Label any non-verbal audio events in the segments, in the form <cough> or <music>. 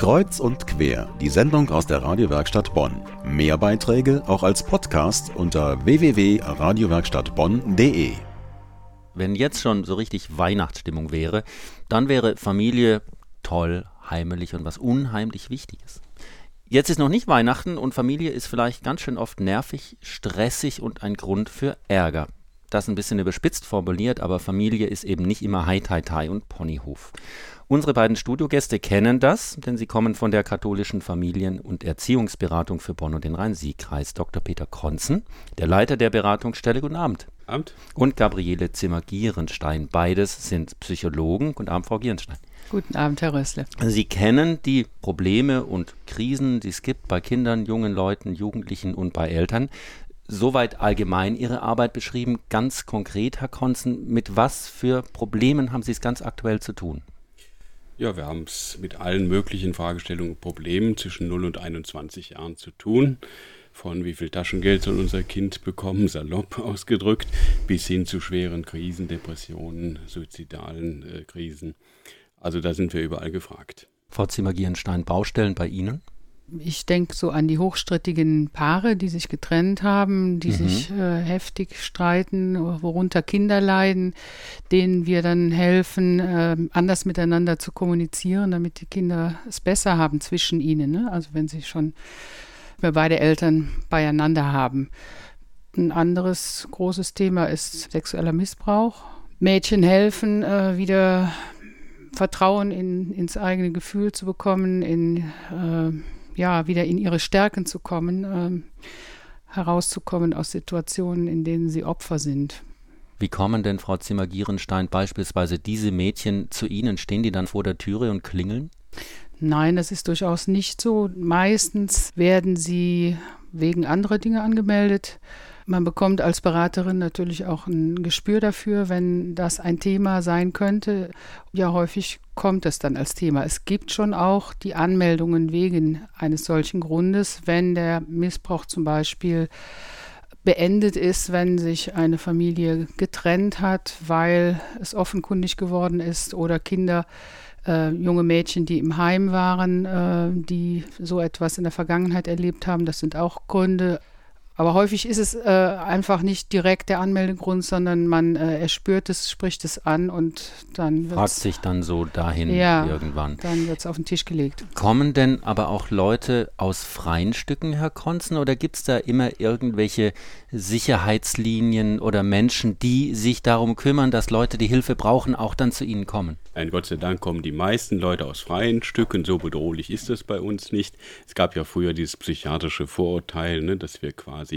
Kreuz und quer, die Sendung aus der Radiowerkstatt Bonn. Mehr Beiträge auch als Podcast unter www.radiowerkstattbonn.de. Wenn jetzt schon so richtig Weihnachtsstimmung wäre, dann wäre Familie toll, heimelig und was unheimlich Wichtiges. Jetzt ist noch nicht Weihnachten und Familie ist vielleicht ganz schön oft nervig, stressig und ein Grund für Ärger. Das ein bisschen überspitzt formuliert, aber Familie ist eben nicht immer Hai Tai Tai und Ponyhof. Unsere beiden Studiogäste kennen das, denn sie kommen von der katholischen Familien- und Erziehungsberatung für Bonn und den Rhein-Sieg-Kreis. Dr. Peter Konzen, der Leiter der Beratungsstelle. Guten Abend. Abend. Und Gabriele Zimmer-Gierenstein. Beides sind Psychologen. Guten Abend, Frau Gierenstein. Guten Abend, Herr Rössle. Sie kennen die Probleme und Krisen, die es gibt bei Kindern, jungen Leuten, Jugendlichen und bei Eltern. Soweit allgemein Ihre Arbeit beschrieben. Ganz konkret, Herr Konzen, mit was für Problemen haben Sie es ganz aktuell zu tun? Ja, wir haben es mit allen möglichen Fragestellungen und Problemen zwischen 0 und 21 Jahren zu tun. Von wie viel Taschengeld soll unser Kind bekommen, salopp <laughs> ausgedrückt, bis hin zu schweren Krisen, Depressionen, suizidalen äh, Krisen. Also da sind wir überall gefragt. Frau Zimmer-Gierenstein, Baustellen bei Ihnen? Ich denke so an die hochstrittigen Paare, die sich getrennt haben, die mhm. sich äh, heftig streiten, worunter Kinder leiden, denen wir dann helfen, äh, anders miteinander zu kommunizieren, damit die Kinder es besser haben zwischen ihnen. Ne? Also wenn sie schon wir beide Eltern beieinander haben. Ein anderes großes Thema ist sexueller Missbrauch. Mädchen helfen, äh, wieder Vertrauen in, ins eigene Gefühl zu bekommen, in, äh, ja, wieder in ihre Stärken zu kommen, äh, herauszukommen aus Situationen, in denen sie Opfer sind. Wie kommen denn, Frau Zimmer-Gierenstein, beispielsweise diese Mädchen zu Ihnen? Stehen die dann vor der Türe und klingeln? Nein, das ist durchaus nicht so. Meistens werden sie wegen anderer Dinge angemeldet. Man bekommt als Beraterin natürlich auch ein Gespür dafür, wenn das ein Thema sein könnte. Ja, häufig kommt es dann als Thema. Es gibt schon auch die Anmeldungen wegen eines solchen Grundes, wenn der Missbrauch zum Beispiel beendet ist, wenn sich eine Familie getrennt hat, weil es offenkundig geworden ist oder Kinder äh, junge Mädchen, die im Heim waren, äh, die so etwas in der Vergangenheit erlebt haben. Das sind auch Gründe. Aber häufig ist es äh, einfach nicht direkt der Anmeldegrund, sondern man äh, erspürt es, spricht es an und dann fragt sich dann so dahin ja, irgendwann. Dann wird es auf den Tisch gelegt. Kommen denn aber auch Leute aus freien Stücken, Herr Konzen, oder gibt es da immer irgendwelche Sicherheitslinien oder Menschen, die sich darum kümmern, dass Leute, die Hilfe brauchen, auch dann zu Ihnen kommen? Nein, Gott sei Dank kommen die meisten Leute aus freien Stücken. So bedrohlich ist das bei uns nicht. Es gab ja früher dieses psychiatrische Vorurteil, ne, dass wir quasi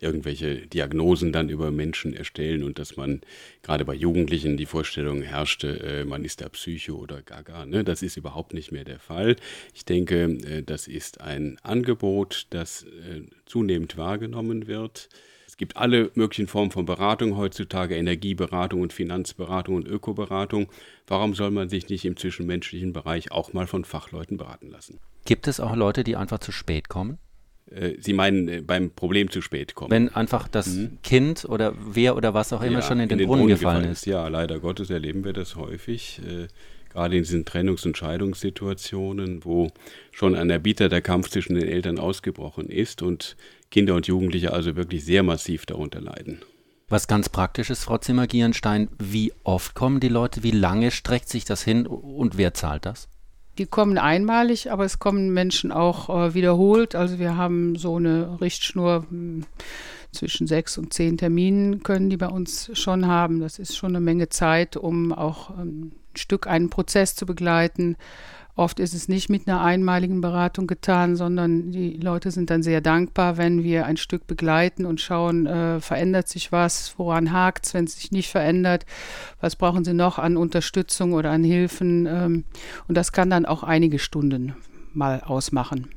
irgendwelche Diagnosen dann über Menschen erstellen und dass man gerade bei Jugendlichen die Vorstellung herrschte, äh, man ist da Psycho oder Gaga. Ne? Das ist überhaupt nicht mehr der Fall. Ich denke, äh, das ist ein Angebot, das äh, zunehmend wahrgenommen wird. Es gibt alle möglichen Formen von Beratung heutzutage, Energieberatung und Finanzberatung und Ökoberatung. Warum soll man sich nicht im zwischenmenschlichen Bereich auch mal von Fachleuten beraten lassen? Gibt es auch Leute, die einfach zu spät kommen? Äh, Sie meinen äh, beim Problem zu spät kommen. Wenn einfach das mhm. Kind oder wer oder was auch immer ja, schon in den, in den Brunnen, Brunnen gefallen, gefallen ist. Ja, leider Gottes erleben wir das häufig. Äh, gerade in diesen Trennungs- und Scheidungssituationen, wo schon ein erbitterter Kampf zwischen den Eltern ausgebrochen ist und Kinder und Jugendliche also wirklich sehr massiv darunter leiden. Was ganz praktisch ist, Frau Zimmer-Gierenstein, wie oft kommen die Leute, wie lange streckt sich das hin und wer zahlt das? Die kommen einmalig, aber es kommen Menschen auch äh, wiederholt. Also wir haben so eine Richtschnur hm, zwischen sechs und zehn Terminen können die bei uns schon haben. Das ist schon eine Menge Zeit, um auch ähm, ein Stück einen Prozess zu begleiten. Oft ist es nicht mit einer einmaligen Beratung getan, sondern die Leute sind dann sehr dankbar, wenn wir ein Stück begleiten und schauen, äh, verändert sich was, woran hakt es, wenn es sich nicht verändert, was brauchen sie noch an Unterstützung oder an Hilfen. Ähm, und das kann dann auch einige Stunden mal ausmachen.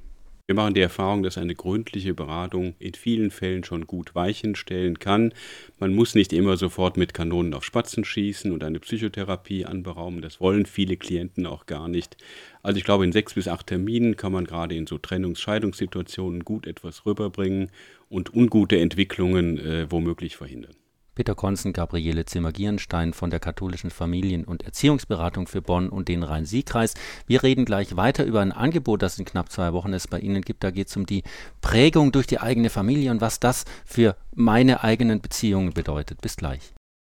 Wir machen die Erfahrung, dass eine gründliche Beratung in vielen Fällen schon gut Weichen stellen kann. Man muss nicht immer sofort mit Kanonen auf Spatzen schießen und eine Psychotherapie anberaumen. Das wollen viele Klienten auch gar nicht. Also ich glaube, in sechs bis acht Terminen kann man gerade in so Trennungs-, Scheidungssituationen gut etwas rüberbringen und ungute Entwicklungen äh, womöglich verhindern. Peter Konzen, Gabriele Zimmer-Gierenstein von der katholischen Familien- und Erziehungsberatung für Bonn und den Rhein-Sieg-Kreis. Wir reden gleich weiter über ein Angebot, das in knapp zwei Wochen es bei Ihnen gibt. Da geht es um die Prägung durch die eigene Familie und was das für meine eigenen Beziehungen bedeutet. Bis gleich.